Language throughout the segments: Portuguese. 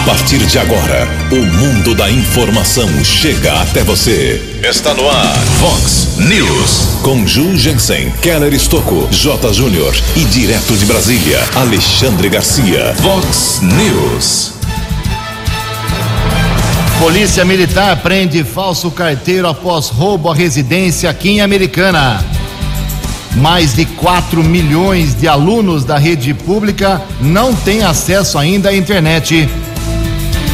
A partir de agora, o mundo da informação chega até você. Está no ar, Fox News. Com Ju Jensen, Keller Estocco, J. Júnior e direto de Brasília, Alexandre Garcia. Fox News. Polícia Militar prende falso carteiro após roubo à residência aqui em Americana. Mais de 4 milhões de alunos da rede pública não têm acesso ainda à internet.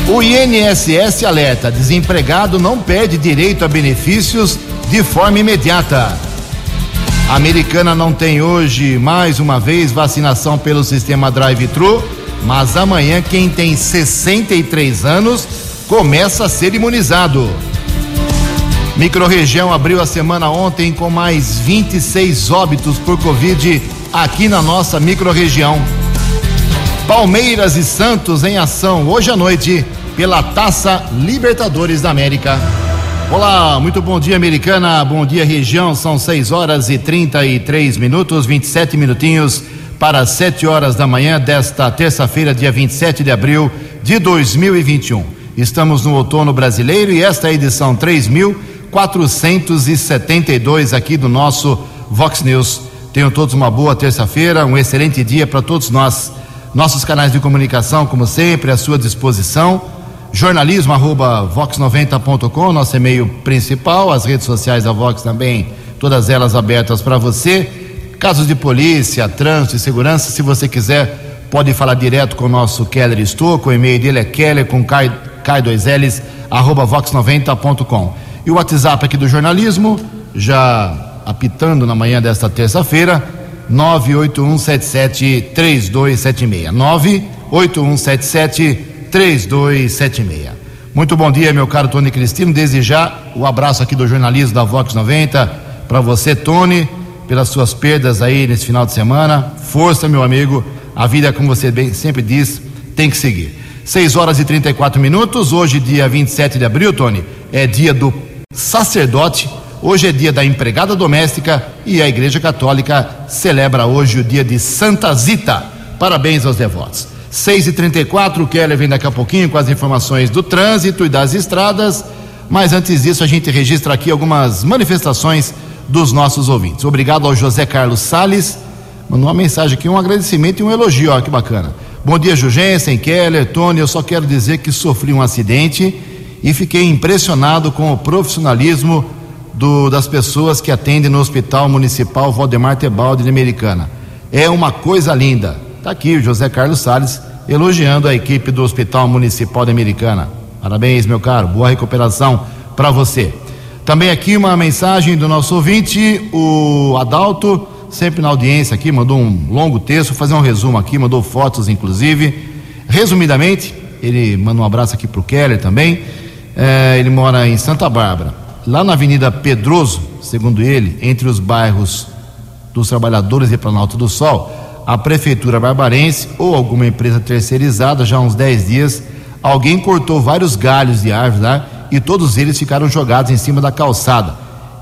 O INSS alerta: desempregado não perde direito a benefícios de forma imediata. A americana não tem hoje, mais uma vez, vacinação pelo sistema drive-thru, mas amanhã quem tem 63 anos começa a ser imunizado. Microrregião abriu a semana ontem com mais 26 óbitos por Covid aqui na nossa microrregião. Palmeiras e Santos em ação hoje à noite pela Taça Libertadores da América. Olá, muito bom dia, americana. Bom dia, região. São 6 horas e 33 minutos, 27 minutinhos para 7 horas da manhã desta terça-feira, dia 27 de abril de 2021. Estamos no outono brasileiro e esta é a edição 3472 aqui do nosso Vox News. Tenham todos uma boa terça-feira, um excelente dia para todos nós. Nossos canais de comunicação, como sempre, à sua disposição jornalismo arroba vox90.com, nosso e-mail principal, as redes sociais da Vox também, todas elas abertas para você. Casos de polícia, trânsito e segurança, se você quiser, pode falar direto com o nosso Keller Estouco, o e-mail dele é keller com K, K2Ls, arroba vox90.com. E o WhatsApp aqui do jornalismo, já apitando na manhã desta terça-feira, 981773276. 98177 3276. Muito bom dia, meu caro Tony Cristino. Desde já, o abraço aqui do jornalismo da Vox 90 para você, Tony, pelas suas perdas aí nesse final de semana. Força, meu amigo. A vida, como você bem sempre diz, tem que seguir. 6 horas e 34 minutos. Hoje, dia 27 de abril, Tony, é dia do sacerdote. Hoje é dia da empregada doméstica e a Igreja Católica celebra hoje o dia de Santa Zita. Parabéns aos devotos. 6 e 34 o Keller vem daqui a pouquinho com as informações do trânsito e das estradas. Mas antes disso, a gente registra aqui algumas manifestações dos nossos ouvintes. Obrigado ao José Carlos Sales. Mandou uma mensagem aqui, um agradecimento e um elogio. Ó, que bacana. Bom dia, Jugensen, Keller, Tony. Eu só quero dizer que sofri um acidente e fiquei impressionado com o profissionalismo do, das pessoas que atendem no Hospital Municipal Valdemar Tebaldi de Americana. É uma coisa linda. Está aqui o José Carlos Sales elogiando a equipe do Hospital Municipal de Americana. Parabéns, meu caro. Boa recuperação para você. Também aqui uma mensagem do nosso ouvinte, o Adalto, sempre na audiência aqui, mandou um longo texto, fazer um resumo aqui, mandou fotos inclusive. Resumidamente, ele manda um abraço aqui para o Keller também. É, ele mora em Santa Bárbara, lá na Avenida Pedroso, segundo ele, entre os bairros dos Trabalhadores e Planalto do Sol a Prefeitura Barbarense ou alguma empresa terceirizada, já há uns 10 dias, alguém cortou vários galhos de árvores lá e todos eles ficaram jogados em cima da calçada.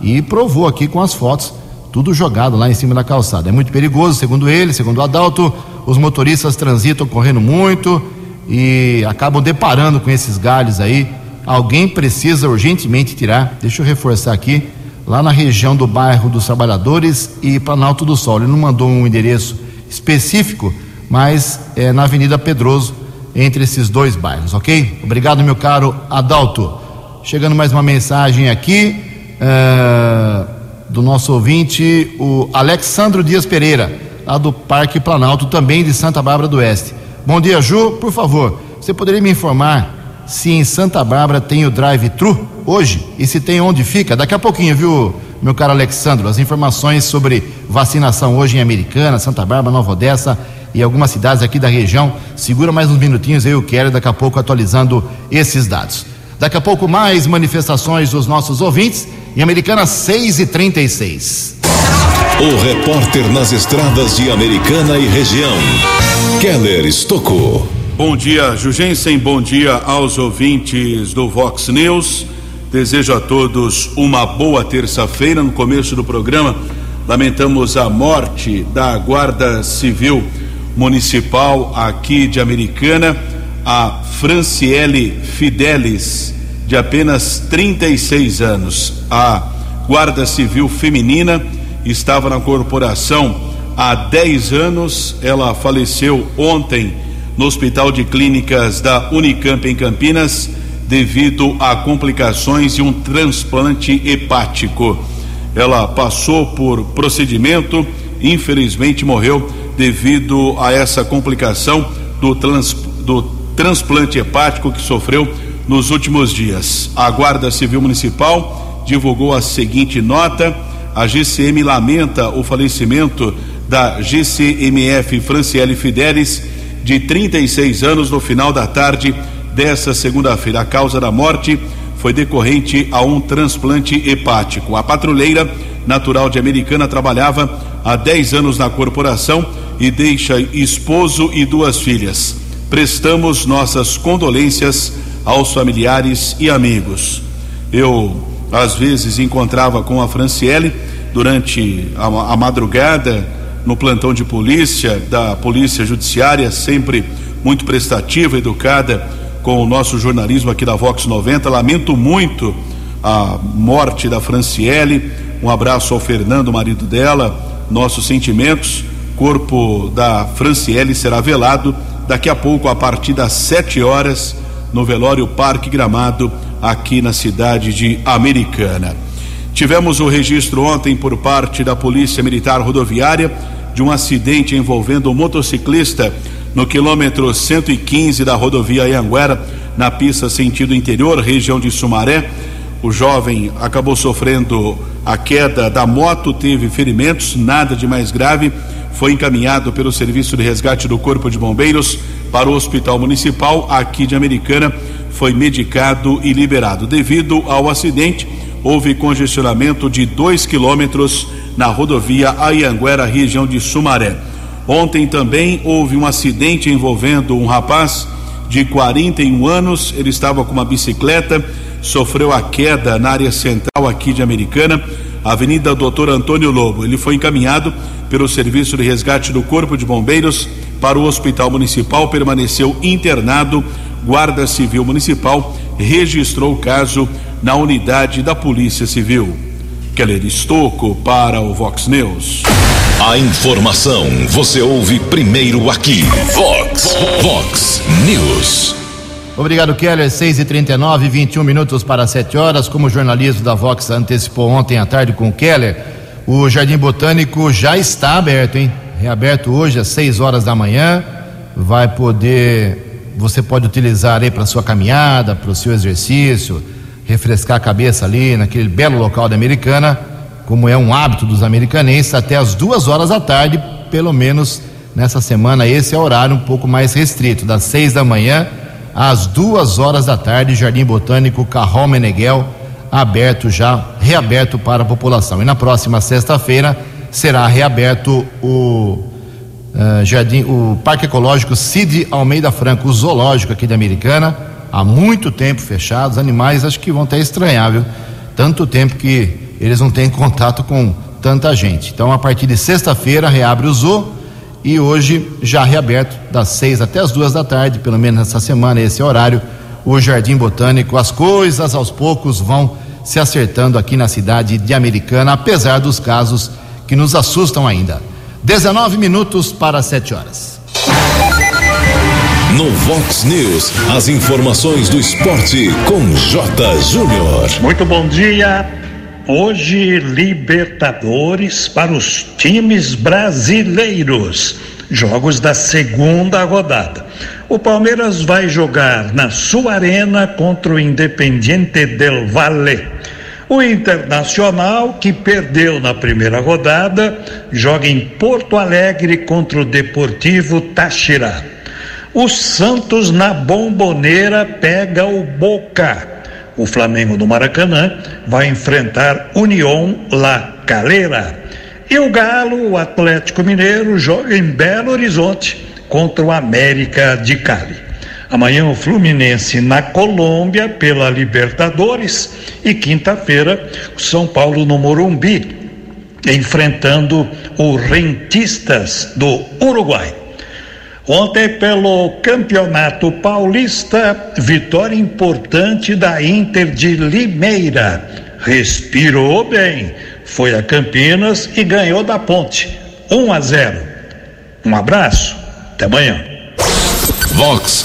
E provou aqui com as fotos, tudo jogado lá em cima da calçada. É muito perigoso, segundo ele, segundo o Adalto, os motoristas transitam correndo muito e acabam deparando com esses galhos aí. Alguém precisa urgentemente tirar, deixa eu reforçar aqui, lá na região do bairro dos Trabalhadores e Planalto do Sol. Ele não mandou um endereço específico, mas é na Avenida Pedroso, entre esses dois bairros, ok? Obrigado, meu caro Adalto. Chegando mais uma mensagem aqui é, do nosso ouvinte, o Alexandro Dias Pereira, lá do Parque Planalto, também de Santa Bárbara do Oeste. Bom dia, Ju. Por favor, você poderia me informar se em Santa Bárbara tem o drive-thru hoje e se tem onde fica? Daqui a pouquinho, viu, meu caro Alexandro, as informações sobre vacinação hoje em Americana, Santa Bárbara, Nova Odessa e algumas cidades aqui da região. Segura mais uns minutinhos, eu quero daqui a pouco atualizando esses dados. Daqui a pouco mais manifestações dos nossos ouvintes em Americana 6 e 36. O repórter nas estradas de Americana e região, Keller Estocou. Bom dia, Jugensen. Bom dia aos ouvintes do Vox News. Desejo a todos uma boa terça-feira. No começo do programa, lamentamos a morte da Guarda Civil Municipal aqui de Americana, a Franciele Fidelis, de apenas 36 anos. A Guarda Civil Feminina estava na corporação há 10 anos. Ela faleceu ontem no Hospital de Clínicas da Unicamp em Campinas devido a complicações e um transplante hepático. Ela passou por procedimento, infelizmente morreu devido a essa complicação do, trans, do transplante hepático que sofreu nos últimos dias. A Guarda Civil Municipal divulgou a seguinte nota: a GCM lamenta o falecimento da GCMF Franciele Fidelis, de 36 anos, no final da tarde desta segunda-feira. A causa da morte foi decorrente a um transplante hepático. A patrulheira, natural de Americana, trabalhava há 10 anos na corporação e deixa esposo e duas filhas. Prestamos nossas condolências aos familiares e amigos. Eu, às vezes, encontrava com a Franciele durante a, a madrugada no plantão de polícia, da Polícia Judiciária, sempre muito prestativa, educada com o nosso jornalismo aqui da Vox 90. Lamento muito a morte da Franciele. Um abraço ao Fernando, marido dela. Nossos sentimentos. Corpo da Franciele será velado daqui a pouco, a partir das 7 horas, no velório Parque Gramado, aqui na cidade de Americana. Tivemos o registro ontem por parte da Polícia Militar Rodoviária de um acidente envolvendo um motociclista no quilômetro 115 da rodovia Ianguera, na pista sentido interior, região de Sumaré. O jovem acabou sofrendo a queda da moto, teve ferimentos, nada de mais grave. Foi encaminhado pelo Serviço de Resgate do Corpo de Bombeiros para o Hospital Municipal aqui de Americana. Foi medicado e liberado. Devido ao acidente, houve congestionamento de dois quilômetros na rodovia Ayanguera, região de Sumaré. Ontem também houve um acidente envolvendo um rapaz de 41 anos. Ele estava com uma bicicleta, sofreu a queda na área central aqui de Americana, Avenida Doutor Antônio Lobo. Ele foi encaminhado pelo Serviço de Resgate do Corpo de Bombeiros para o Hospital Municipal, permaneceu internado. Guarda Civil Municipal registrou o caso na unidade da Polícia Civil. Keller Estocco para o Vox News. A informação você ouve primeiro aqui. Vox, Vox News. Obrigado, Keller. 6 e 39 21 minutos para 7 horas. Como o jornalismo da Vox antecipou ontem à tarde com o Keller, o Jardim Botânico já está aberto, hein? Reaberto hoje às 6 horas da manhã. Vai poder. Você pode utilizar aí para sua caminhada, para o seu exercício, refrescar a cabeça ali naquele belo local da Americana como é um hábito dos americanenses, até as duas horas da tarde, pelo menos nessa semana, esse é o horário um pouco mais restrito, das seis da manhã às duas horas da tarde, Jardim Botânico Carrol Meneghel, aberto já, reaberto para a população. E na próxima sexta-feira será reaberto o uh, Jardim, o Parque Ecológico Cid Almeida Franco, o zoológico aqui de Americana, há muito tempo fechado, os animais acho que vão até estranhar, viu? Tanto tempo que eles não têm contato com tanta gente. Então, a partir de sexta-feira, reabre o zoo e hoje já reaberto das seis até as duas da tarde, pelo menos nessa semana, esse horário, o Jardim Botânico. As coisas aos poucos vão se acertando aqui na cidade de Americana, apesar dos casos que nos assustam ainda. 19 minutos para 7 horas. No Vox News, as informações do esporte com J. Júnior. Muito bom dia. Hoje, Libertadores para os times brasileiros. Jogos da segunda rodada. O Palmeiras vai jogar na sua arena contra o Independiente del Valle. O Internacional, que perdeu na primeira rodada, joga em Porto Alegre contra o Deportivo Táchira. O Santos na Bomboneira pega o Boca o Flamengo do Maracanã vai enfrentar União La Calera. E o Galo, o Atlético Mineiro, joga em Belo Horizonte contra o América de Cali. Amanhã o Fluminense na Colômbia pela Libertadores e quinta-feira o São Paulo no Morumbi enfrentando o Rentistas do Uruguai. Ontem, pelo Campeonato Paulista, vitória importante da Inter de Limeira. Respirou bem, foi a Campinas e ganhou da Ponte. 1 a 0. Um abraço, até amanhã. Vox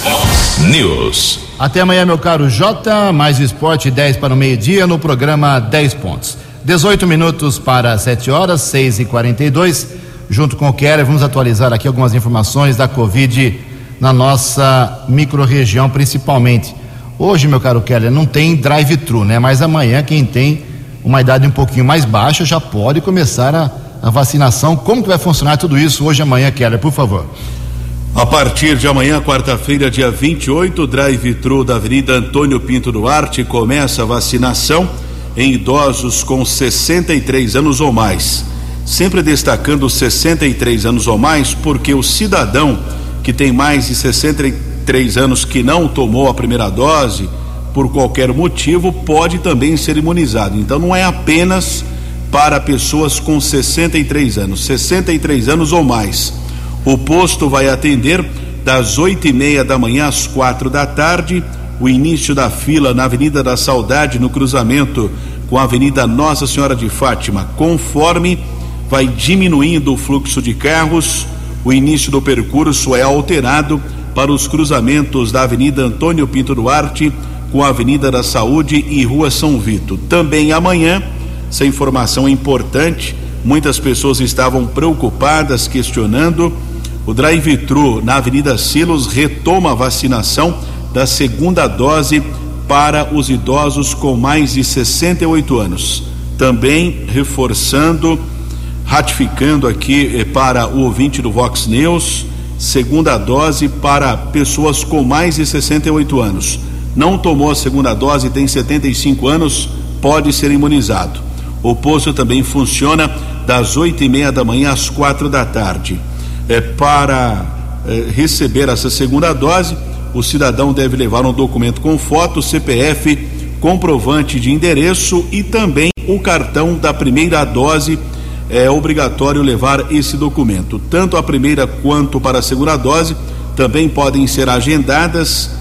News. Até amanhã, meu caro Jota. Mais esporte 10 para o meio-dia no programa 10 pontos. 18 minutos para 7 horas, 6 e 42 junto com o Keller, vamos atualizar aqui algumas informações da Covid na nossa microrregião, principalmente. Hoje, meu caro Keller, não tem drive-thru, né? Mas amanhã, quem tem uma idade um pouquinho mais baixa já pode começar a, a vacinação. Como que vai funcionar tudo isso hoje amanhã, Keller, por favor? A partir de amanhã, quarta-feira, dia 28, drive-thru da Avenida Antônio Pinto Duarte começa a vacinação em idosos com 63 anos ou mais sempre destacando os 63 anos ou mais, porque o cidadão que tem mais de 63 anos que não tomou a primeira dose, por qualquer motivo, pode também ser imunizado. Então não é apenas para pessoas com 63 anos, 63 anos ou mais. O posto vai atender das oito e meia da manhã às quatro da tarde. O início da fila na Avenida da Saudade, no cruzamento com a Avenida Nossa Senhora de Fátima, conforme vai diminuindo o fluxo de carros. O início do percurso é alterado para os cruzamentos da Avenida Antônio Pinto Duarte com a Avenida da Saúde e Rua São Vito. Também amanhã, essa informação é importante, muitas pessoas estavam preocupadas, questionando. O drive-thru na Avenida Silos retoma a vacinação da segunda dose para os idosos com mais de 68 anos. Também reforçando ratificando aqui eh, para o ouvinte do Vox News, segunda dose para pessoas com mais de 68 anos. Não tomou a segunda dose e tem 75 anos, pode ser imunizado. O posto também funciona das oito e meia da manhã às quatro da tarde. É, para é, receber essa segunda dose, o cidadão deve levar um documento com foto, CPF, comprovante de endereço e também o cartão da primeira dose é obrigatório levar esse documento. Tanto a primeira quanto para a segunda dose também podem ser agendadas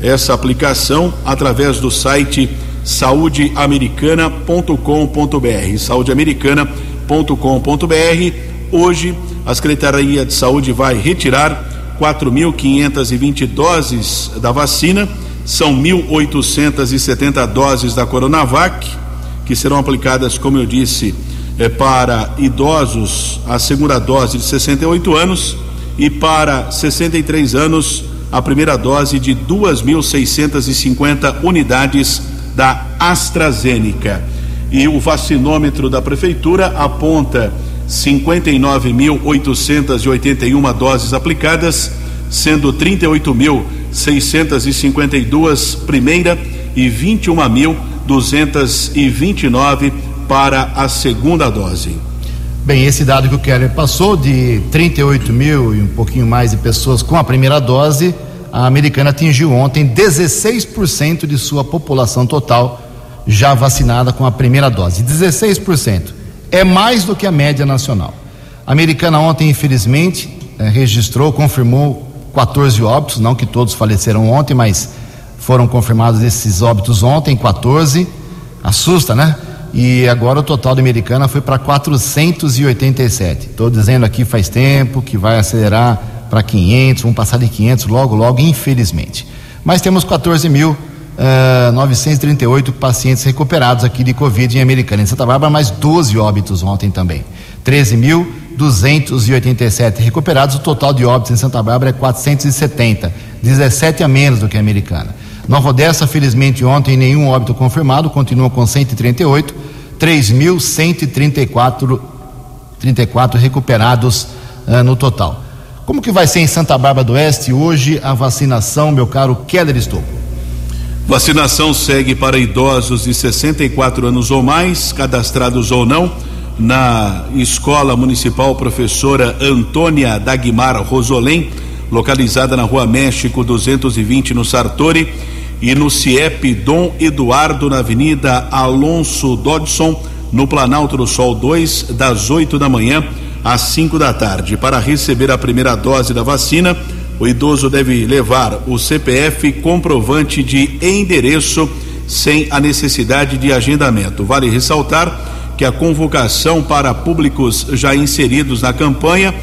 essa aplicação através do site saudeamericana.com.br. saudeamericana.com.br. Hoje a Secretaria de Saúde vai retirar 4.520 doses da vacina, são 1.870 doses da Coronavac, que serão aplicadas, como eu disse, é, para idosos a segunda dose de 68 anos e para 63 anos a primeira dose de 2.650 unidades da AstraZeneca. E o vacinômetro da prefeitura aponta 59.881 doses aplicadas, sendo 38.652 primeira e 21.229 para a segunda dose. Bem, esse dado que o Keller passou de 38 mil e um pouquinho mais de pessoas com a primeira dose, a americana atingiu ontem 16% de sua população total já vacinada com a primeira dose. 16%. É mais do que a média nacional. A americana ontem, infelizmente, eh, registrou, confirmou 14 óbitos, não que todos faleceram ontem, mas foram confirmados esses óbitos ontem, 14. Assusta, né? E agora o total da Americana foi para 487. Estou dizendo aqui faz tempo que vai acelerar para 500, vamos passar de 500 logo, logo, infelizmente. Mas temos 14.938 uh, pacientes recuperados aqui de Covid em Americana. Em Santa Bárbara, mais 12 óbitos ontem também. 13.287 recuperados. O total de óbitos em Santa Bárbara é 470, 17 a menos do que a Americana. Nova Odessa, felizmente ontem, nenhum óbito confirmado, continua com 138, 3.134 34 recuperados uh, no total. Como que vai ser em Santa Bárbara do Oeste hoje a vacinação, meu caro Keller Estouco? Vacinação segue para idosos de 64 anos ou mais, cadastrados ou não, na Escola Municipal Professora Antônia Dagmar Rosolém, localizada na Rua México 220, no Sartori e no CIEP Dom Eduardo, na Avenida Alonso Dodson, no Planalto do Sol 2, das 8 da manhã às 5 da tarde. Para receber a primeira dose da vacina, O idoso deve levar o CPF comprovante de endereço sem a necessidade de agendamento. Vale ressaltar que a convocação para públicos já inseridos na campanha,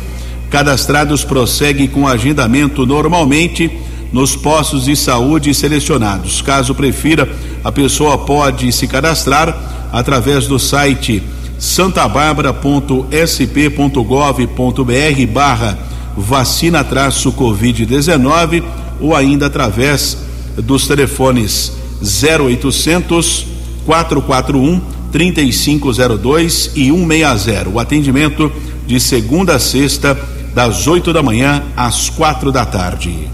cadastrados prossegue com agendamento normalmente nos postos de saúde selecionados. Caso prefira, a pessoa pode se cadastrar através do site santabarbara.sp.gov.br barra vacina traço covid-19 ou ainda através dos telefones 0800 441 3502 e 160. O atendimento de segunda a sexta das 8 da manhã às quatro da tarde.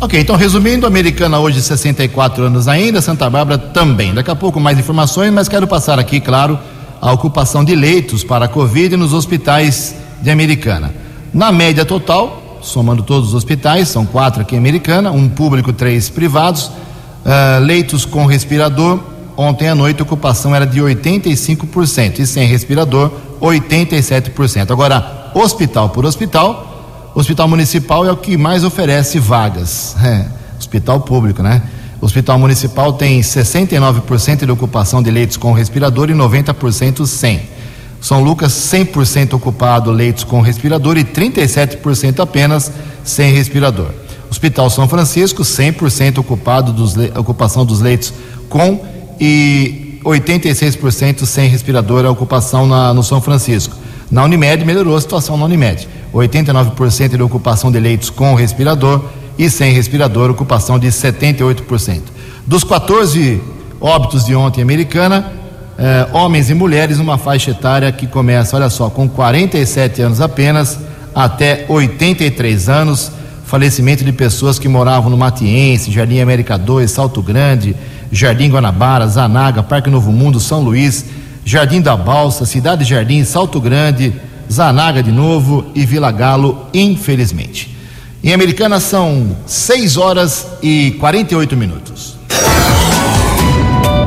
Ok, então resumindo, Americana hoje 64 anos ainda, Santa Bárbara também. Daqui a pouco mais informações, mas quero passar aqui, claro, a ocupação de leitos para a Covid nos hospitais de Americana. Na média total, somando todos os hospitais, são quatro aqui em Americana, um público, três privados, uh, leitos com respirador. Ontem à noite a ocupação era de 85% e sem respirador, 87%. Agora, hospital por hospital, Hospital Municipal é o que mais oferece vagas. É, hospital público, né? O Hospital Municipal tem 69% de ocupação de leitos com respirador e 90% sem. São Lucas, 100% ocupado leitos com respirador e 37% apenas sem respirador. Hospital São Francisco, 100% ocupado dos ocupação dos leitos com e 86% sem respirador a ocupação na, no São Francisco. Na Unimed melhorou a situação na Unimed. 89% de ocupação de leitos com respirador e sem respirador, ocupação de 78%. Dos 14 óbitos de ontem americana, eh, homens e mulheres, uma faixa etária que começa, olha só, com 47 anos apenas até 83 anos. Falecimento de pessoas que moravam no Matiense, Jardim América 2, Salto Grande, Jardim Guanabara, Zanaga, Parque Novo Mundo, São Luís, Jardim da Balsa, Cidade Jardim, Salto Grande, Zanaga de novo e Vila Galo, infelizmente. Em Americana são 6 horas e 48 minutos.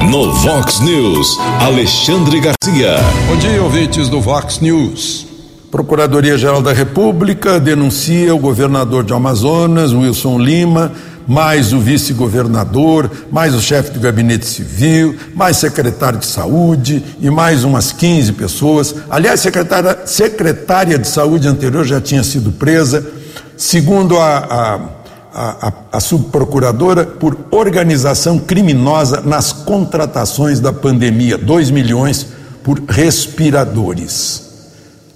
No Vox News, Alexandre Garcia. Bom dia, ouvintes do Vox News. Procuradoria-Geral da República denuncia o governador de Amazonas, Wilson Lima, mais o vice-governador, mais o chefe do gabinete civil, mais secretário de saúde e mais umas 15 pessoas. Aliás, secretária, secretária de saúde anterior já tinha sido presa, segundo a, a, a, a subprocuradora, por organização criminosa nas contratações da pandemia 2 milhões por respiradores.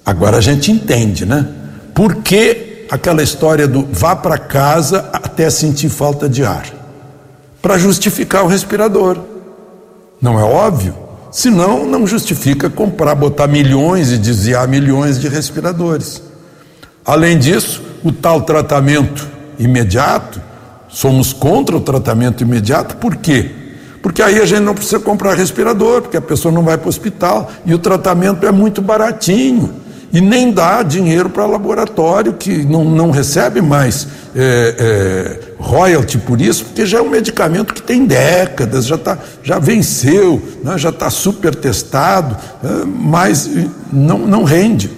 Agora a gente entende, né? Por que aquela história do vá para casa até sentir falta de ar para justificar o respirador. Não é óbvio? Senão, não justifica comprar, botar milhões e desviar milhões de respiradores. Além disso, o tal tratamento imediato, somos contra o tratamento imediato, por quê? Porque aí a gente não precisa comprar respirador, porque a pessoa não vai para o hospital e o tratamento é muito baratinho e nem dá dinheiro para laboratório que não, não recebe mais é, é, royalty por isso, porque já é um medicamento que tem décadas, já, tá, já venceu, né, já está super testado, é, mas não, não rende.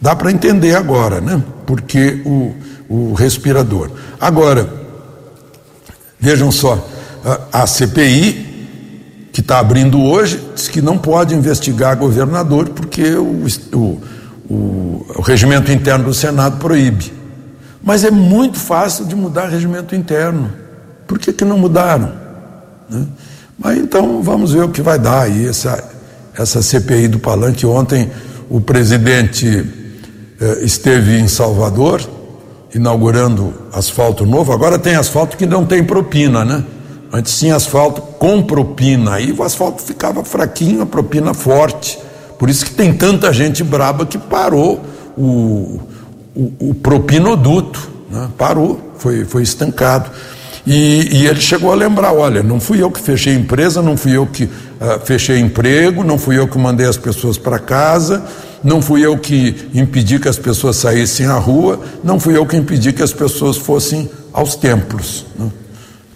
Dá para entender agora, né? Porque o, o respirador. Agora, vejam só, a, a CPI que está abrindo hoje diz que não pode investigar governador porque o, o o, o regimento interno do Senado proíbe. Mas é muito fácil de mudar regimento interno. Por que, que não mudaram? Né? Mas então vamos ver o que vai dar aí essa, essa CPI do Palanque. Ontem o presidente eh, esteve em Salvador inaugurando asfalto novo. Agora tem asfalto que não tem propina, né? Antes tinha asfalto com propina. Aí o asfalto ficava fraquinho, a propina forte. Por isso que tem tanta gente braba que parou o, o, o propinoduto, né? parou, foi, foi estancado. E, e, ele chegou a lembrar: olha, não fui eu que fechei a empresa, não fui eu que uh, fechei emprego, não fui eu que mandei as pessoas para casa, não fui eu que impedi que as pessoas saíssem à rua, não fui eu que impedi que as pessoas fossem aos templos. Né?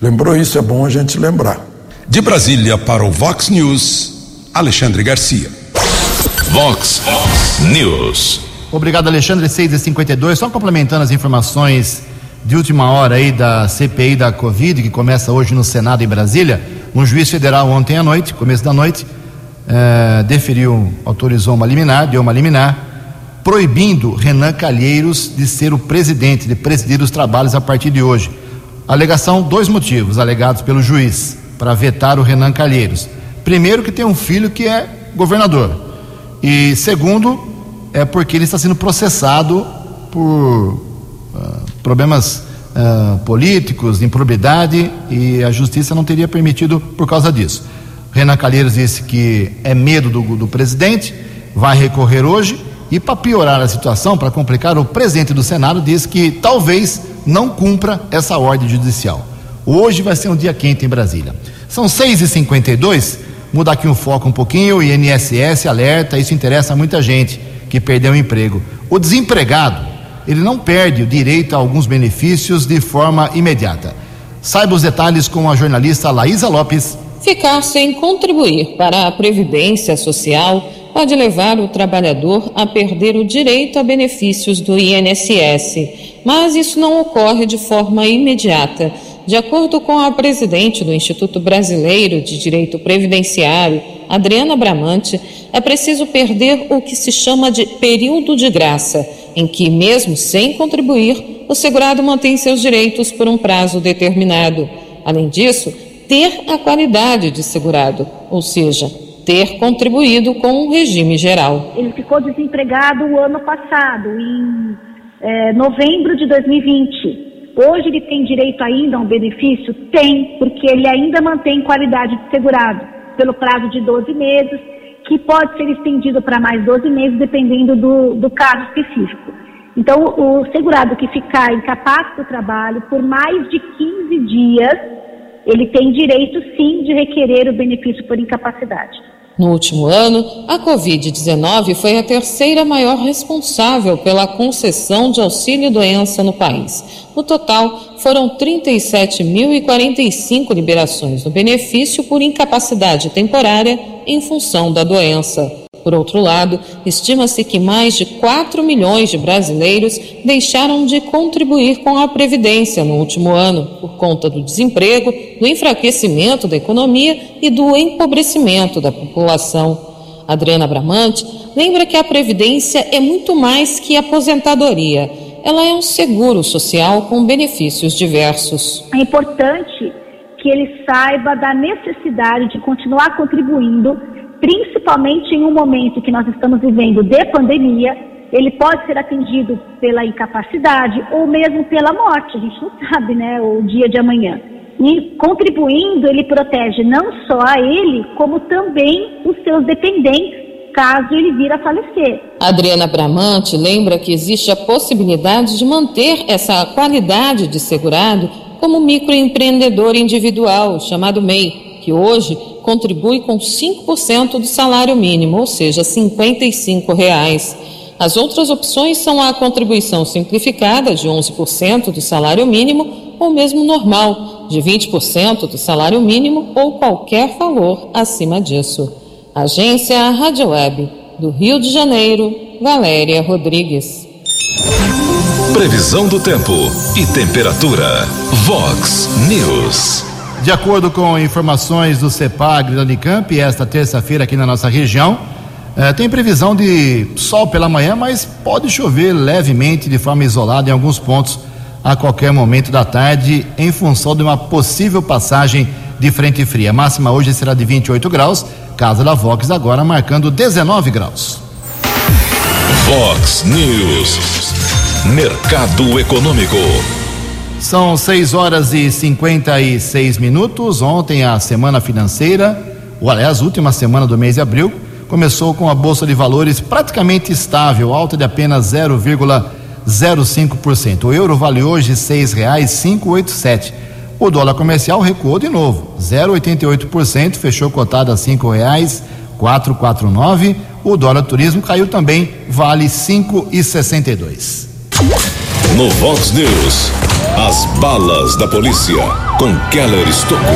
Lembrou isso? É bom a gente lembrar. De Brasília para o Vox News, Alexandre Garcia. Vox News. Obrigado, Alexandre. 6 e 52 Só complementando as informações de última hora aí da CPI da Covid, que começa hoje no Senado em Brasília, um juiz federal ontem à noite, começo da noite, eh, deferiu, autorizou uma liminar, deu uma liminar, proibindo Renan Calheiros de ser o presidente, de presidir os trabalhos a partir de hoje. Alegação, dois motivos alegados pelo juiz para vetar o Renan Calheiros. Primeiro, que tem um filho que é governador. E segundo, é porque ele está sendo processado por uh, problemas uh, políticos, improbidade, e a justiça não teria permitido por causa disso. Renan Calheiros disse que é medo do, do presidente, vai recorrer hoje, e para piorar a situação, para complicar, o presidente do Senado disse que talvez não cumpra essa ordem judicial. Hoje vai ser um dia quente em Brasília. São 6h52, mudar aqui o foco um pouquinho, o INSS alerta, isso interessa a muita gente que perdeu o emprego. O desempregado, ele não perde o direito a alguns benefícios de forma imediata. Saiba os detalhes com a jornalista Laísa Lopes. Ficar sem contribuir para a Previdência Social pode levar o trabalhador a perder o direito a benefícios do INSS, mas isso não ocorre de forma imediata. De acordo com a presidente do Instituto Brasileiro de Direito Previdenciário, Adriana Bramante, é preciso perder o que se chama de período de graça, em que, mesmo sem contribuir, o segurado mantém seus direitos por um prazo determinado. Além disso, ter a qualidade de segurado, ou seja, ter contribuído com o regime geral. Ele ficou desempregado o ano passado, em é, novembro de 2020. Hoje ele tem direito ainda a um benefício? Tem, porque ele ainda mantém qualidade de segurado pelo prazo de 12 meses, que pode ser estendido para mais 12 meses, dependendo do, do caso específico. Então, o segurado que ficar incapaz do trabalho por mais de 15 dias, ele tem direito sim de requerer o benefício por incapacidade. No último ano, a Covid-19 foi a terceira maior responsável pela concessão de auxílio-doença no país. No total, foram 37.045 liberações do benefício por incapacidade temporária em função da doença. Por outro lado, estima-se que mais de 4 milhões de brasileiros deixaram de contribuir com a Previdência no último ano, por conta do desemprego, do enfraquecimento da economia e do empobrecimento da população. Adriana Bramante lembra que a Previdência é muito mais que aposentadoria. Ela é um seguro social com benefícios diversos. É importante que ele saiba da necessidade de continuar contribuindo principalmente em um momento que nós estamos vivendo de pandemia, ele pode ser atendido pela incapacidade ou mesmo pela morte, a gente não sabe, né, o dia de amanhã. E contribuindo, ele protege não só a ele, como também os seus dependentes, caso ele vir a falecer. Adriana Bramante lembra que existe a possibilidade de manter essa qualidade de segurado como microempreendedor individual, chamado MEI que hoje contribui com 5% do salário mínimo, ou seja, 55 reais. As outras opções são a contribuição simplificada, de 11% do salário mínimo, ou mesmo normal, de 20% do salário mínimo ou qualquer valor acima disso. Agência Rádio Web, do Rio de Janeiro, Valéria Rodrigues. Previsão do tempo e temperatura. Vox News. De acordo com informações do CEPAG da Unicamp, esta terça-feira aqui na nossa região, eh, tem previsão de sol pela manhã, mas pode chover levemente de forma isolada em alguns pontos a qualquer momento da tarde, em função de uma possível passagem de frente fria. A máxima hoje será de 28 graus, casa da Vox agora marcando 19 graus. Vox News, Mercado Econômico. São 6 horas e 56 minutos. Ontem, a semana financeira, ou aliás, última semana do mês de abril, começou com a Bolsa de Valores praticamente estável, alta de apenas 0,05%. O euro vale hoje R$ 6,587. O dólar comercial recuou de novo, 0,88%, fechou cotado a R$ 5,449. O dólar turismo caiu também, vale R$ 5,62. No Vox News, as balas da polícia com Keller Estocou.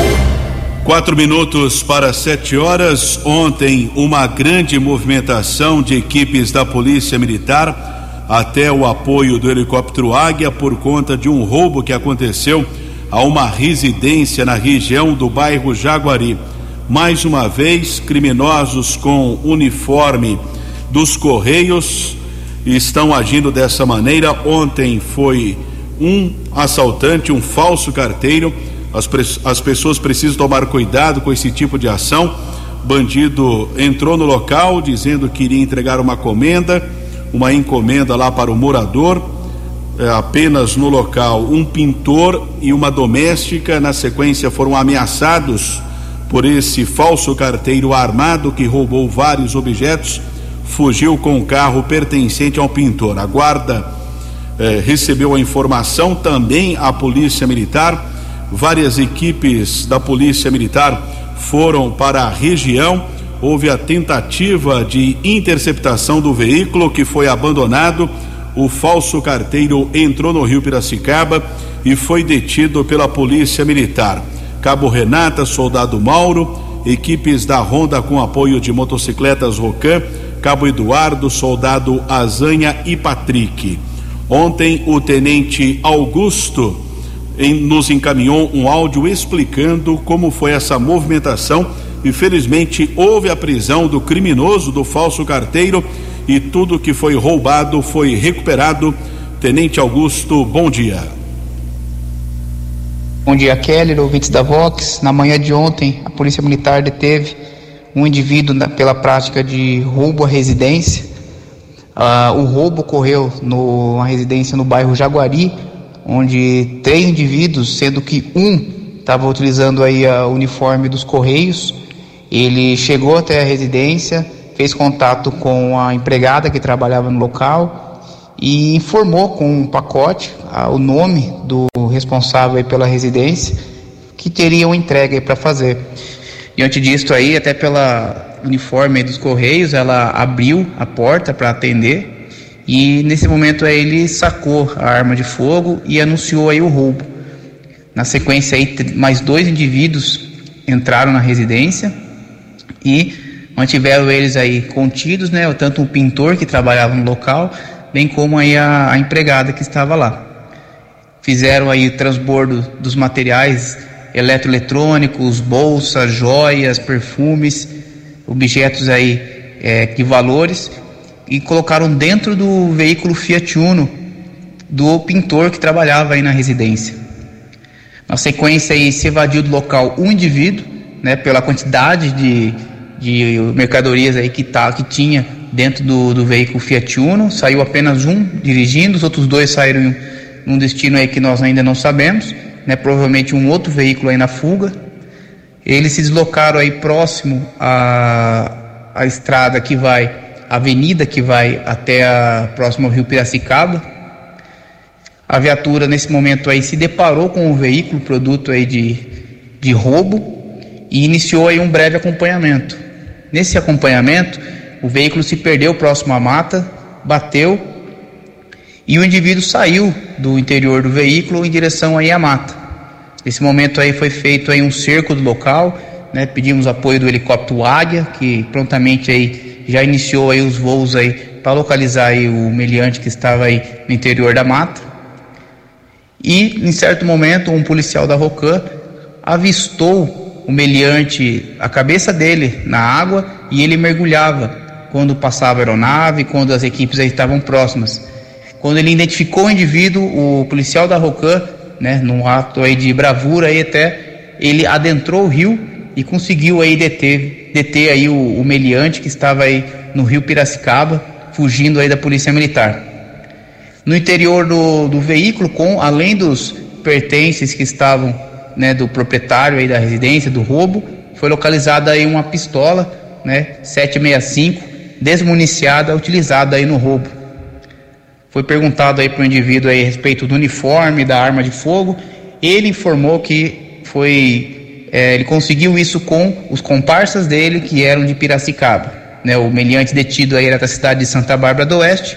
Quatro minutos para sete horas. Ontem, uma grande movimentação de equipes da Polícia Militar até o apoio do helicóptero Águia por conta de um roubo que aconteceu a uma residência na região do bairro Jaguari. Mais uma vez, criminosos com uniforme dos Correios estão agindo dessa maneira. Ontem foi um assaltante, um falso carteiro. As, as pessoas precisam tomar cuidado com esse tipo de ação. Bandido entrou no local dizendo que iria entregar uma comenda, uma encomenda lá para o morador. É, apenas no local um pintor e uma doméstica. Na sequência foram ameaçados por esse falso carteiro armado que roubou vários objetos. Fugiu com o carro pertencente ao pintor. A guarda eh, recebeu a informação, também a Polícia Militar. Várias equipes da Polícia Militar foram para a região. Houve a tentativa de interceptação do veículo que foi abandonado. O falso carteiro entrou no Rio Piracicaba e foi detido pela Polícia Militar. Cabo Renata, Soldado Mauro, equipes da Ronda com apoio de motocicletas Rocan, Cabo Eduardo, Soldado Azanha e Patrick. Ontem, o tenente Augusto nos encaminhou um áudio explicando como foi essa movimentação. Infelizmente, houve a prisão do criminoso, do falso carteiro, e tudo que foi roubado foi recuperado. Tenente Augusto, bom dia. Bom dia, Keller, ouvintes da Vox. Na manhã de ontem, a Polícia Militar deteve um indivíduo na, pela prática de roubo à residência Uh, o roubo ocorreu numa residência no bairro Jaguari, onde três indivíduos, sendo que um estava utilizando aí a uniforme dos Correios, ele chegou até a residência, fez contato com a empregada que trabalhava no local e informou com um pacote o nome do responsável pela residência que teria uma entrega para fazer. Diante disso aí, até pela uniforme dos Correios, ela abriu a porta para atender e nesse momento aí ele sacou a arma de fogo e anunciou aí o roubo. Na sequência aí mais dois indivíduos entraram na residência e mantiveram eles aí contidos, né? Tanto o pintor que trabalhava no local, bem como aí a, a empregada que estava lá. Fizeram aí o transbordo dos materiais eletroeletrônicos, bolsas, joias, perfumes objetos aí é, de valores e colocaram dentro do veículo Fiat Uno do pintor que trabalhava aí na residência. Na sequência aí se evadiu do local um indivíduo, né, pela quantidade de, de mercadorias aí que, tá, que tinha dentro do, do veículo Fiat Uno, saiu apenas um dirigindo, os outros dois saíram em um destino aí que nós ainda não sabemos, né, provavelmente um outro veículo aí na fuga, eles se deslocaram aí próximo à, à estrada que vai, a avenida que vai até a próximo ao Rio Piracicaba. A viatura nesse momento aí se deparou com o veículo produto aí de, de roubo e iniciou aí um breve acompanhamento. Nesse acompanhamento, o veículo se perdeu próximo à mata, bateu e o indivíduo saiu do interior do veículo em direção aí à mata. Nesse momento aí foi feito aí um cerco do local, né? Pedimos apoio do helicóptero Águia, que prontamente aí já iniciou aí os voos aí para localizar aí o meliante que estava aí no interior da mata. E em certo momento um policial da Rocan avistou o meliante, a cabeça dele na água e ele mergulhava quando passava a aeronave, quando as equipes aí estavam próximas. Quando ele identificou o indivíduo, o policial da Rocan né, num ato aí de bravura aí até ele adentrou o rio e conseguiu aí deter, deter aí o, o meliante que estava aí no rio Piracicaba, fugindo aí da polícia militar. No interior do, do veículo, com além dos pertences que estavam né, do proprietário aí da residência, do roubo, foi localizada aí uma pistola, né, 765, desmuniciada, utilizada aí no roubo. Foi perguntado aí para o indivíduo aí a respeito do uniforme, da arma de fogo. Ele informou que foi, é, ele conseguiu isso com os comparsas dele que eram de Piracicaba. Né, o meliante detido aí era da cidade de Santa Bárbara do Oeste,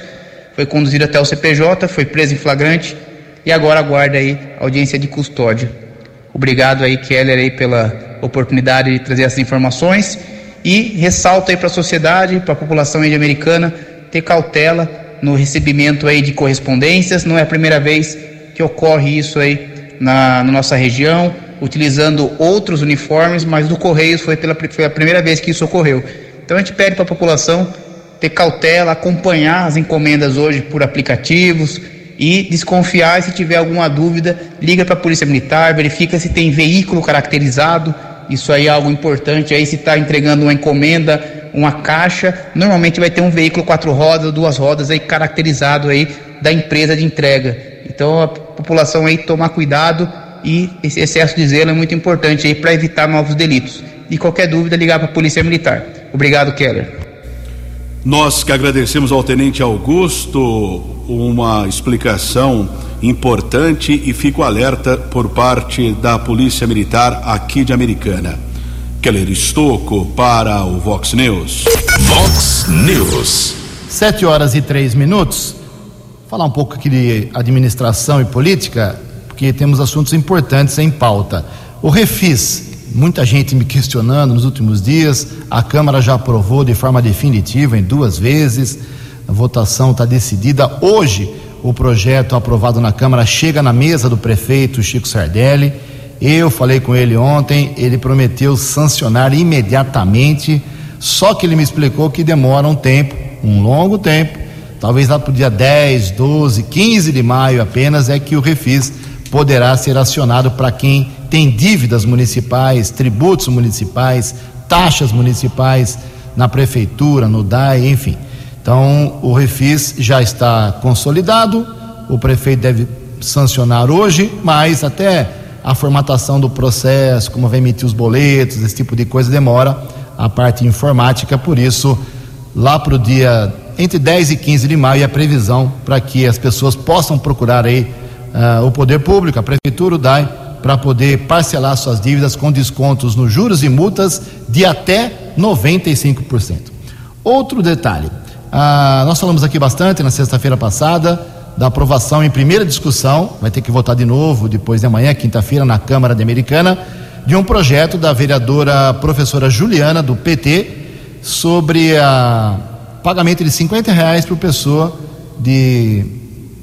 foi conduzido até o CPJ, foi preso em flagrante e agora aguarda aí audiência de custódia. Obrigado aí, Keller, aí, pela oportunidade de trazer essas informações e ressalta aí para a sociedade, para a população americana ter cautela no recebimento aí de correspondências. Não é a primeira vez que ocorre isso aí na, na nossa região, utilizando outros uniformes, mas do Correios foi, pela, foi a primeira vez que isso ocorreu. Então a gente pede para a população ter cautela, acompanhar as encomendas hoje por aplicativos e desconfiar se tiver alguma dúvida, liga para a Polícia Militar, verifica se tem veículo caracterizado, isso aí é algo importante, aí se está entregando uma encomenda, uma caixa, normalmente vai ter um veículo quatro rodas, duas rodas aí caracterizado aí da empresa de entrega. Então a população aí tomar cuidado e esse excesso de zelo é muito importante aí para evitar novos delitos. E qualquer dúvida ligar para a Polícia Militar. Obrigado, Keller. Nós que agradecemos ao Tenente Augusto uma explicação importante e fico alerta por parte da Polícia Militar aqui de Americana. Keller Estocco para o Vox News. Vox News. Sete horas e três minutos. Falar um pouco aqui de administração e política, porque temos assuntos importantes em pauta. O Refis, muita gente me questionando nos últimos dias. A Câmara já aprovou de forma definitiva em duas vezes. A votação está decidida. Hoje, o projeto aprovado na Câmara chega na mesa do prefeito Chico Sardelli. Eu falei com ele ontem, ele prometeu sancionar imediatamente, só que ele me explicou que demora um tempo, um longo tempo, talvez lá para o dia 10, 12, 15 de maio apenas, é que o refis poderá ser acionado para quem tem dívidas municipais, tributos municipais, taxas municipais na prefeitura, no DAE, enfim. Então, o refis já está consolidado, o prefeito deve sancionar hoje, mas até a formatação do processo, como vai emitir os boletos, esse tipo de coisa demora a parte informática, por isso, lá para o dia entre 10 e 15 de maio, é a previsão para que as pessoas possam procurar aí uh, o poder público, a prefeitura, o DAE, para poder parcelar suas dívidas com descontos nos juros e multas de até 95%. Outro detalhe, uh, nós falamos aqui bastante na sexta-feira passada da aprovação em primeira discussão, vai ter que votar de novo depois de amanhã, quinta-feira, na Câmara de Americana, de um projeto da vereadora professora Juliana, do PT, sobre a pagamento de 50 reais por pessoa de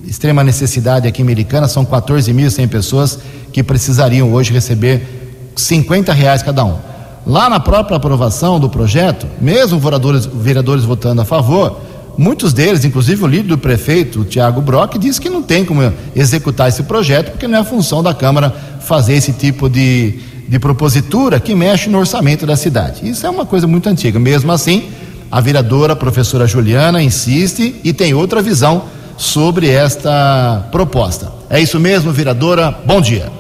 extrema necessidade aqui em Americana, são 14.100 pessoas que precisariam hoje receber 50 reais cada um. Lá na própria aprovação do projeto, mesmo vereadores, vereadores votando a favor, muitos deles, inclusive o líder do prefeito, o Tiago Brock, disse que não tem como executar esse projeto, porque não é função da Câmara fazer esse tipo de, de propositura que mexe no orçamento da cidade. Isso é uma coisa muito antiga. Mesmo assim, a vereadora a professora Juliana insiste e tem outra visão sobre esta proposta. É isso mesmo, vereadora? Bom dia.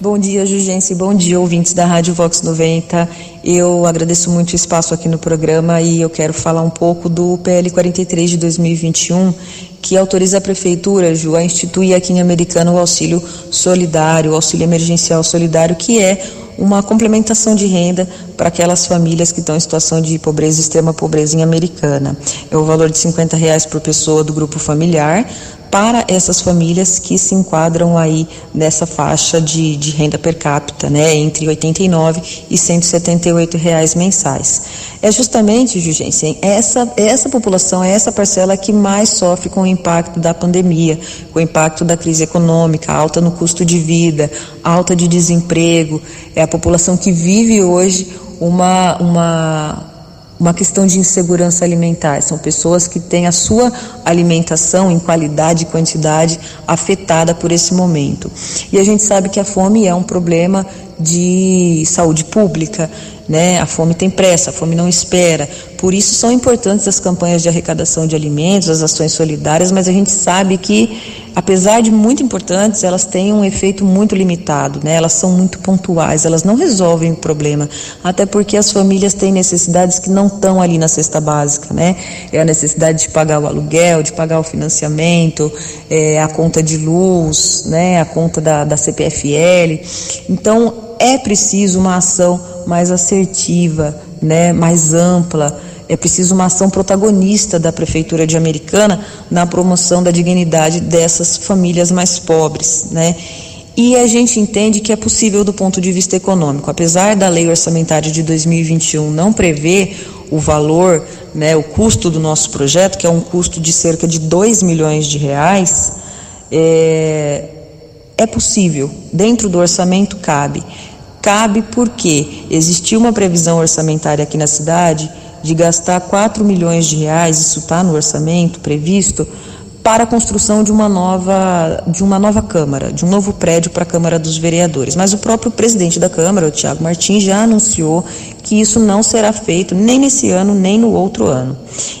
Bom dia, Jugense. Bom dia, ouvintes da Rádio Vox 90. Eu agradeço muito o espaço aqui no programa e eu quero falar um pouco do PL 43 de 2021, que autoriza a Prefeitura, Ju, a instituir aqui em Americana o auxílio solidário, o auxílio emergencial solidário, que é uma complementação de renda para aquelas famílias que estão em situação de pobreza, extrema pobreza em Americana. É o valor de 50 reais por pessoa do grupo familiar, para essas famílias que se enquadram aí nessa faixa de, de renda per capita, né, entre 89 e 178 reais mensais. É justamente, Jugensen, essa essa população, é essa parcela que mais sofre com o impacto da pandemia, com o impacto da crise econômica, alta no custo de vida, alta de desemprego, é a população que vive hoje uma uma uma questão de insegurança alimentar. São pessoas que têm a sua alimentação em qualidade e quantidade afetada por esse momento. E a gente sabe que a fome é um problema de saúde pública, né? A fome tem pressa, a fome não espera. Por isso são importantes as campanhas de arrecadação de alimentos, as ações solidárias, mas a gente sabe que, apesar de muito importantes, elas têm um efeito muito limitado, né? Elas são muito pontuais, elas não resolvem o problema, até porque as famílias têm necessidades que não estão ali na cesta básica, né? É a necessidade de pagar o aluguel, de pagar o financiamento, é a conta de luz, né? A conta da, da CPFL. Então, é preciso uma ação mais assertiva, né, mais ampla. É preciso uma ação protagonista da Prefeitura de Americana na promoção da dignidade dessas famílias mais pobres, né? E a gente entende que é possível do ponto de vista econômico. Apesar da lei orçamentária de 2021 não prever o valor né, o custo do nosso projeto, que é um custo de cerca de 2 milhões de reais, é, é possível, dentro do orçamento cabe. Cabe porque existiu uma previsão orçamentária aqui na cidade de gastar 4 milhões de reais, isso está no orçamento previsto, para a construção de uma nova de uma nova Câmara, de um novo prédio para a Câmara dos Vereadores. Mas o próprio presidente da Câmara, o Tiago Martins, já anunciou que isso não será feito nem nesse ano, nem no outro ano.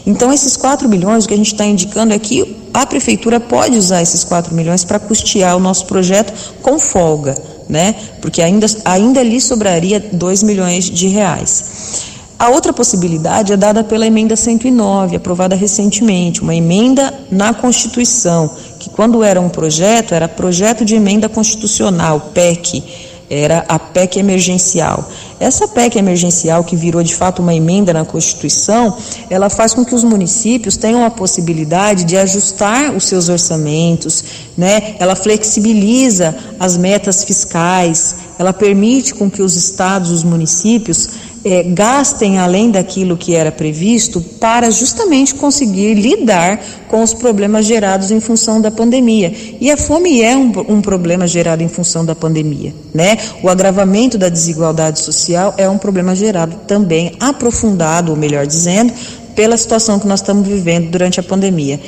Então, esses 4 milhões, o que a gente está indicando é que a Prefeitura pode usar esses 4 milhões para custear o nosso projeto com folga, né? Porque ainda, ainda lhe sobraria 2 milhões de reais. A outra possibilidade é dada pela emenda 109, aprovada recentemente, uma emenda na Constituição, que quando era um projeto, era projeto de emenda constitucional, PEC, era a PEC emergencial. Essa PEC emergencial, que virou de fato uma emenda na Constituição, ela faz com que os municípios tenham a possibilidade de ajustar os seus orçamentos, né? ela flexibiliza as metas fiscais, ela permite com que os estados, os municípios, é, gastem além daquilo que era previsto para justamente conseguir lidar com os problemas gerados em função da pandemia. E a fome é um, um problema gerado em função da pandemia, né? O agravamento da desigualdade social é um problema gerado também, aprofundado, ou melhor dizendo, pela situação que nós estamos vivendo durante a pandemia.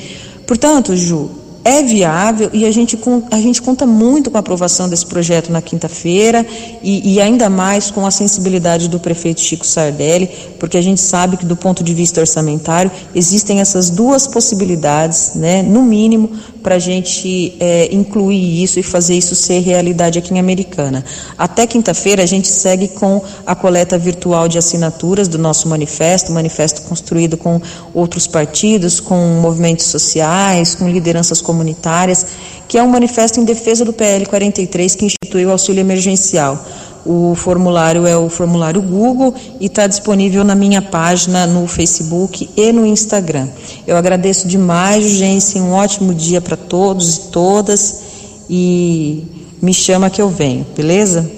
Portanto, Ju, é viável e a gente, a gente conta muito com a aprovação desse projeto na quinta-feira e, e, ainda mais com a sensibilidade do prefeito Chico Sardelli, porque a gente sabe que do ponto de vista orçamentário existem essas duas possibilidades, né, no mínimo, para a gente é, incluir isso e fazer isso ser realidade aqui em Americana. Até quinta-feira a gente segue com a coleta virtual de assinaturas do nosso manifesto, manifesto construído com outros partidos, com movimentos sociais, com lideranças comunitárias, que é um manifesto em defesa do PL 43 que instituiu o auxílio emergencial. O formulário é o formulário Google e está disponível na minha página no Facebook e no Instagram. Eu agradeço demais, gente. Um ótimo dia para todos e todas. E me chama que eu venho, beleza?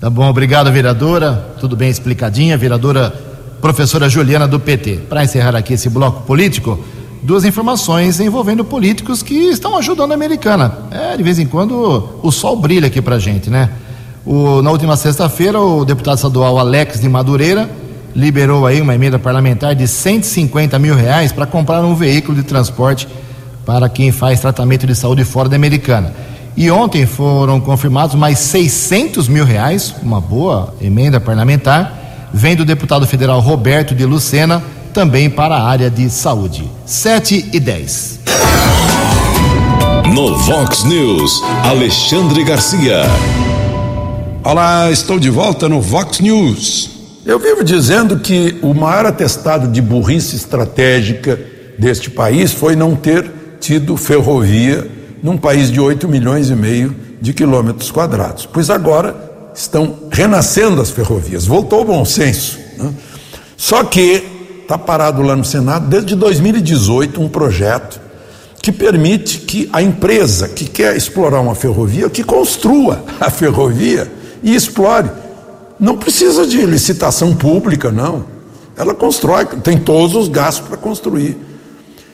Tá bom, obrigado, vereadora. Tudo bem explicadinha, vereadora professora Juliana do PT. Para encerrar aqui esse bloco político, duas informações envolvendo políticos que estão ajudando a americana. É, de vez em quando o sol brilha aqui pra gente, né? O, na última sexta-feira, o deputado estadual Alex de Madureira liberou aí uma emenda parlamentar de 150 mil reais para comprar um veículo de transporte para quem faz tratamento de saúde fora da Americana. E ontem foram confirmados mais 600 mil reais, uma boa emenda parlamentar, vem do deputado federal Roberto de Lucena, também para a área de saúde. 7 e 10. No Vox News, Alexandre Garcia. Olá, estou de volta no Vox News. Eu vivo dizendo que o maior atestado de burrice estratégica deste país foi não ter tido ferrovia num país de 8 milhões e meio de quilômetros quadrados. Pois agora estão renascendo as ferrovias, voltou o bom senso. Né? Só que está parado lá no Senado desde 2018 um projeto que permite que a empresa que quer explorar uma ferrovia, que construa a ferrovia e explore. Não precisa de licitação pública, não. Ela constrói, tem todos os gastos para construir.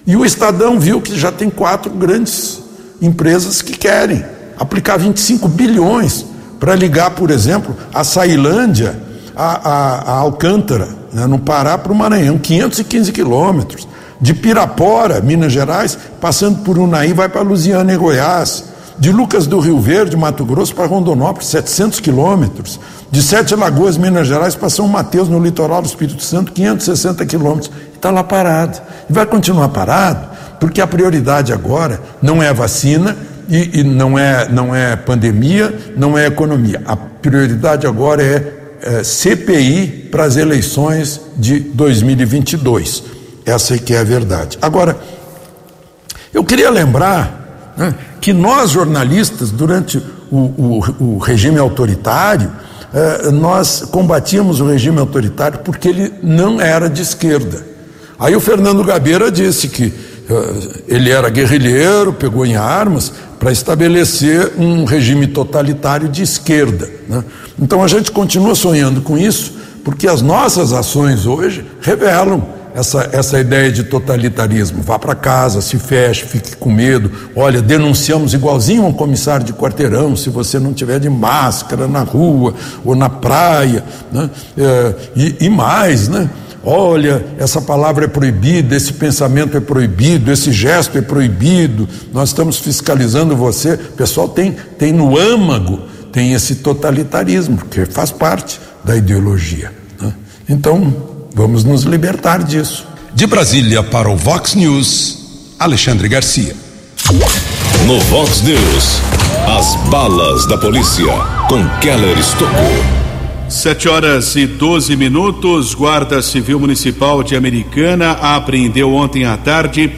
E o Estadão viu que já tem quatro grandes empresas que querem aplicar 25 bilhões para ligar, por exemplo, a Sailândia a, a, a Alcântara, né, no Pará para o Maranhão, 515 quilômetros. De Pirapora, Minas Gerais, passando por Unaí, vai para Lusiana e Goiás de Lucas do Rio Verde, Mato Grosso, para Rondonópolis, 700 quilômetros. De Sete Lagoas, Minas Gerais, para São Mateus, no litoral do Espírito Santo, 560 quilômetros. Está lá parado. E vai continuar parado, porque a prioridade agora não é a vacina e, e não, é, não é pandemia, não é economia. A prioridade agora é, é CPI para as eleições de 2022. Essa é que é a verdade. Agora, eu queria lembrar né, que nós jornalistas, durante o, o, o regime autoritário, eh, nós combatíamos o regime autoritário porque ele não era de esquerda. Aí o Fernando Gabeira disse que eh, ele era guerrilheiro, pegou em armas para estabelecer um regime totalitário de esquerda. Né? Então a gente continua sonhando com isso, porque as nossas ações hoje revelam essa, essa ideia de totalitarismo. Vá para casa, se feche, fique com medo. Olha, denunciamos igualzinho um comissário de quarteirão se você não tiver de máscara na rua ou na praia. Né? É, e, e mais, né? Olha, essa palavra é proibida, esse pensamento é proibido, esse gesto é proibido, nós estamos fiscalizando você. O pessoal tem, tem no âmago, tem esse totalitarismo, que faz parte da ideologia. Né? Então, vamos nos libertar disso. De Brasília para o Vox News, Alexandre Garcia. No Vox News, as balas da polícia com Keller Estocou. Sete horas e 12 minutos. Guarda Civil Municipal de Americana apreendeu ontem à tarde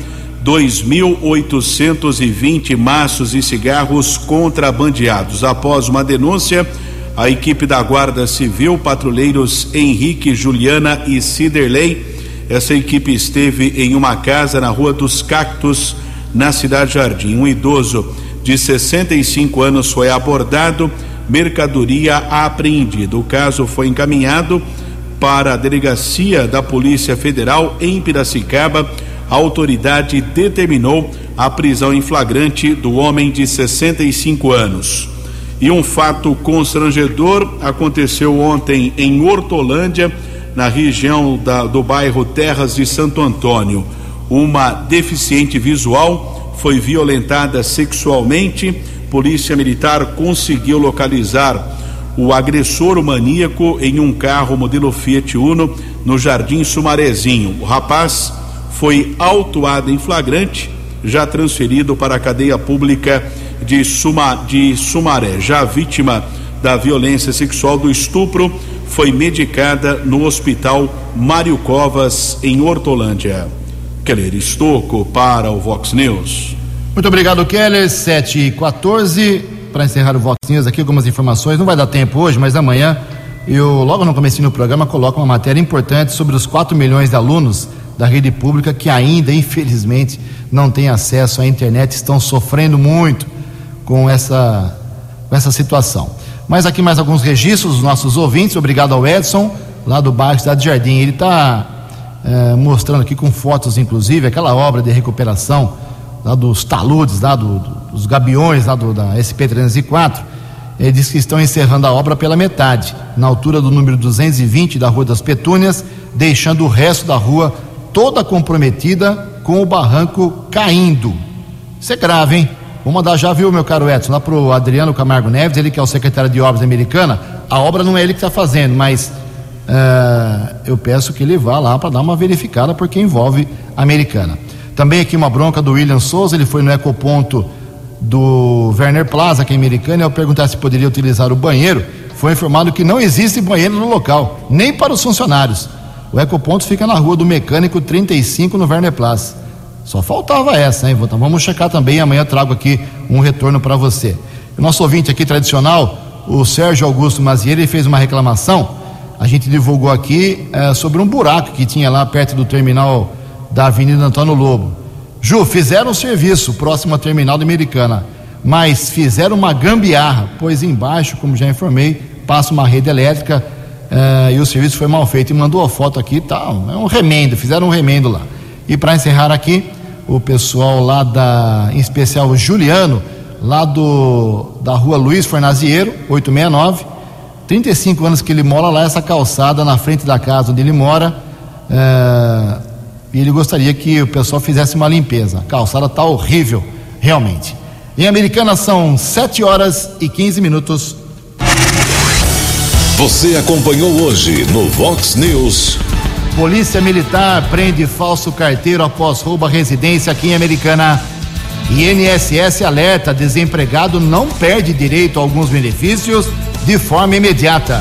2.820 maços e cigarros contrabandeados. Após uma denúncia, a equipe da Guarda Civil, patrulheiros Henrique, Juliana e Ciderley, essa equipe esteve em uma casa na Rua dos Cactos, na Cidade Jardim. Um idoso de 65 anos foi abordado mercadoria apreendida. O caso foi encaminhado para a delegacia da Polícia Federal em Piracicaba. A autoridade determinou a prisão em flagrante do homem de 65 anos. E um fato constrangedor aconteceu ontem em Hortolândia, na região da, do bairro Terras de Santo Antônio. Uma deficiente visual foi violentada sexualmente Polícia Militar conseguiu localizar o agressor maníaco em um carro modelo Fiat Uno no Jardim Sumarezinho. O rapaz foi autuado em flagrante, já transferido para a cadeia pública de, Suma, de Sumaré. Já vítima da violência sexual do estupro foi medicada no Hospital Mário Covas, em Hortolândia. Keller Estocco para o Vox News. Muito obrigado, Keller. 7 e 14 Para encerrar o Vox News aqui, algumas informações. Não vai dar tempo hoje, mas amanhã eu, logo no começo do programa, coloco uma matéria importante sobre os 4 milhões de alunos da rede pública que ainda, infelizmente, não têm acesso à internet, estão sofrendo muito com essa, com essa situação. Mas aqui mais alguns registros dos nossos ouvintes. Obrigado ao Edson, lá do bairro Cidade Jardim. Ele está é, mostrando aqui com fotos, inclusive, aquela obra de recuperação lá dos taludes, lá do, dos gabiões lá do, da SP-304, ele diz que estão encerrando a obra pela metade, na altura do número 220 da Rua das Petúnias, deixando o resto da rua toda comprometida com o barranco caindo. Isso é grave, hein? Vou mandar já, viu, meu caro Edson, lá pro Adriano Camargo Neves, ele que é o secretário de obras americana. A obra não é ele que está fazendo, mas uh, eu peço que ele vá lá para dar uma verificada, porque envolve a americana. Também aqui uma bronca do William Souza, ele foi no ecoponto do Werner Plaza, aqui em Americana, e ao perguntar se poderia utilizar o banheiro, foi informado que não existe banheiro no local, nem para os funcionários. O ecoponto fica na rua do Mecânico 35, no Werner Plaza. Só faltava essa, hein? Vamos checar também, amanhã trago aqui um retorno para você. O nosso ouvinte aqui tradicional, o Sérgio Augusto Mazieri, ele fez uma reclamação, a gente divulgou aqui é, sobre um buraco que tinha lá perto do terminal da Avenida Antônio Lobo. Ju, fizeram o serviço próximo à terminal da Americana, mas fizeram uma gambiarra, pois embaixo, como já informei, passa uma rede elétrica eh, e o serviço foi mal feito. E mandou a foto aqui, tá, é um remendo, fizeram um remendo lá. E para encerrar aqui, o pessoal lá da, em especial o Juliano, lá do, da rua Luiz Fornaziero, 869, 35 anos que ele mora lá, essa calçada na frente da casa onde ele mora. Eh, e ele gostaria que o pessoal fizesse uma limpeza. A calçada está horrível, realmente. Em Americana são 7 horas e 15 minutos. Você acompanhou hoje no Vox News. Polícia Militar prende falso carteiro após roubo à residência aqui em Americana. INSS alerta: desempregado não perde direito a alguns benefícios de forma imediata.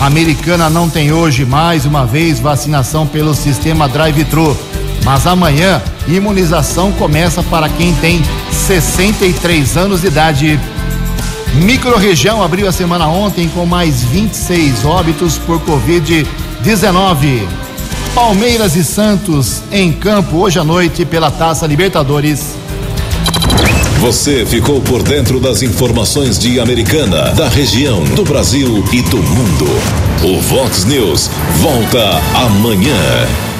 Americana não tem hoje mais uma vez vacinação pelo sistema drive-thru, mas amanhã imunização começa para quem tem 63 anos de idade. Microrregião abriu a semana ontem com mais 26 óbitos por Covid-19. Palmeiras e Santos em campo hoje à noite pela Taça Libertadores. Você ficou por dentro das informações de Americana, da região, do Brasil e do mundo. O Vox News volta amanhã.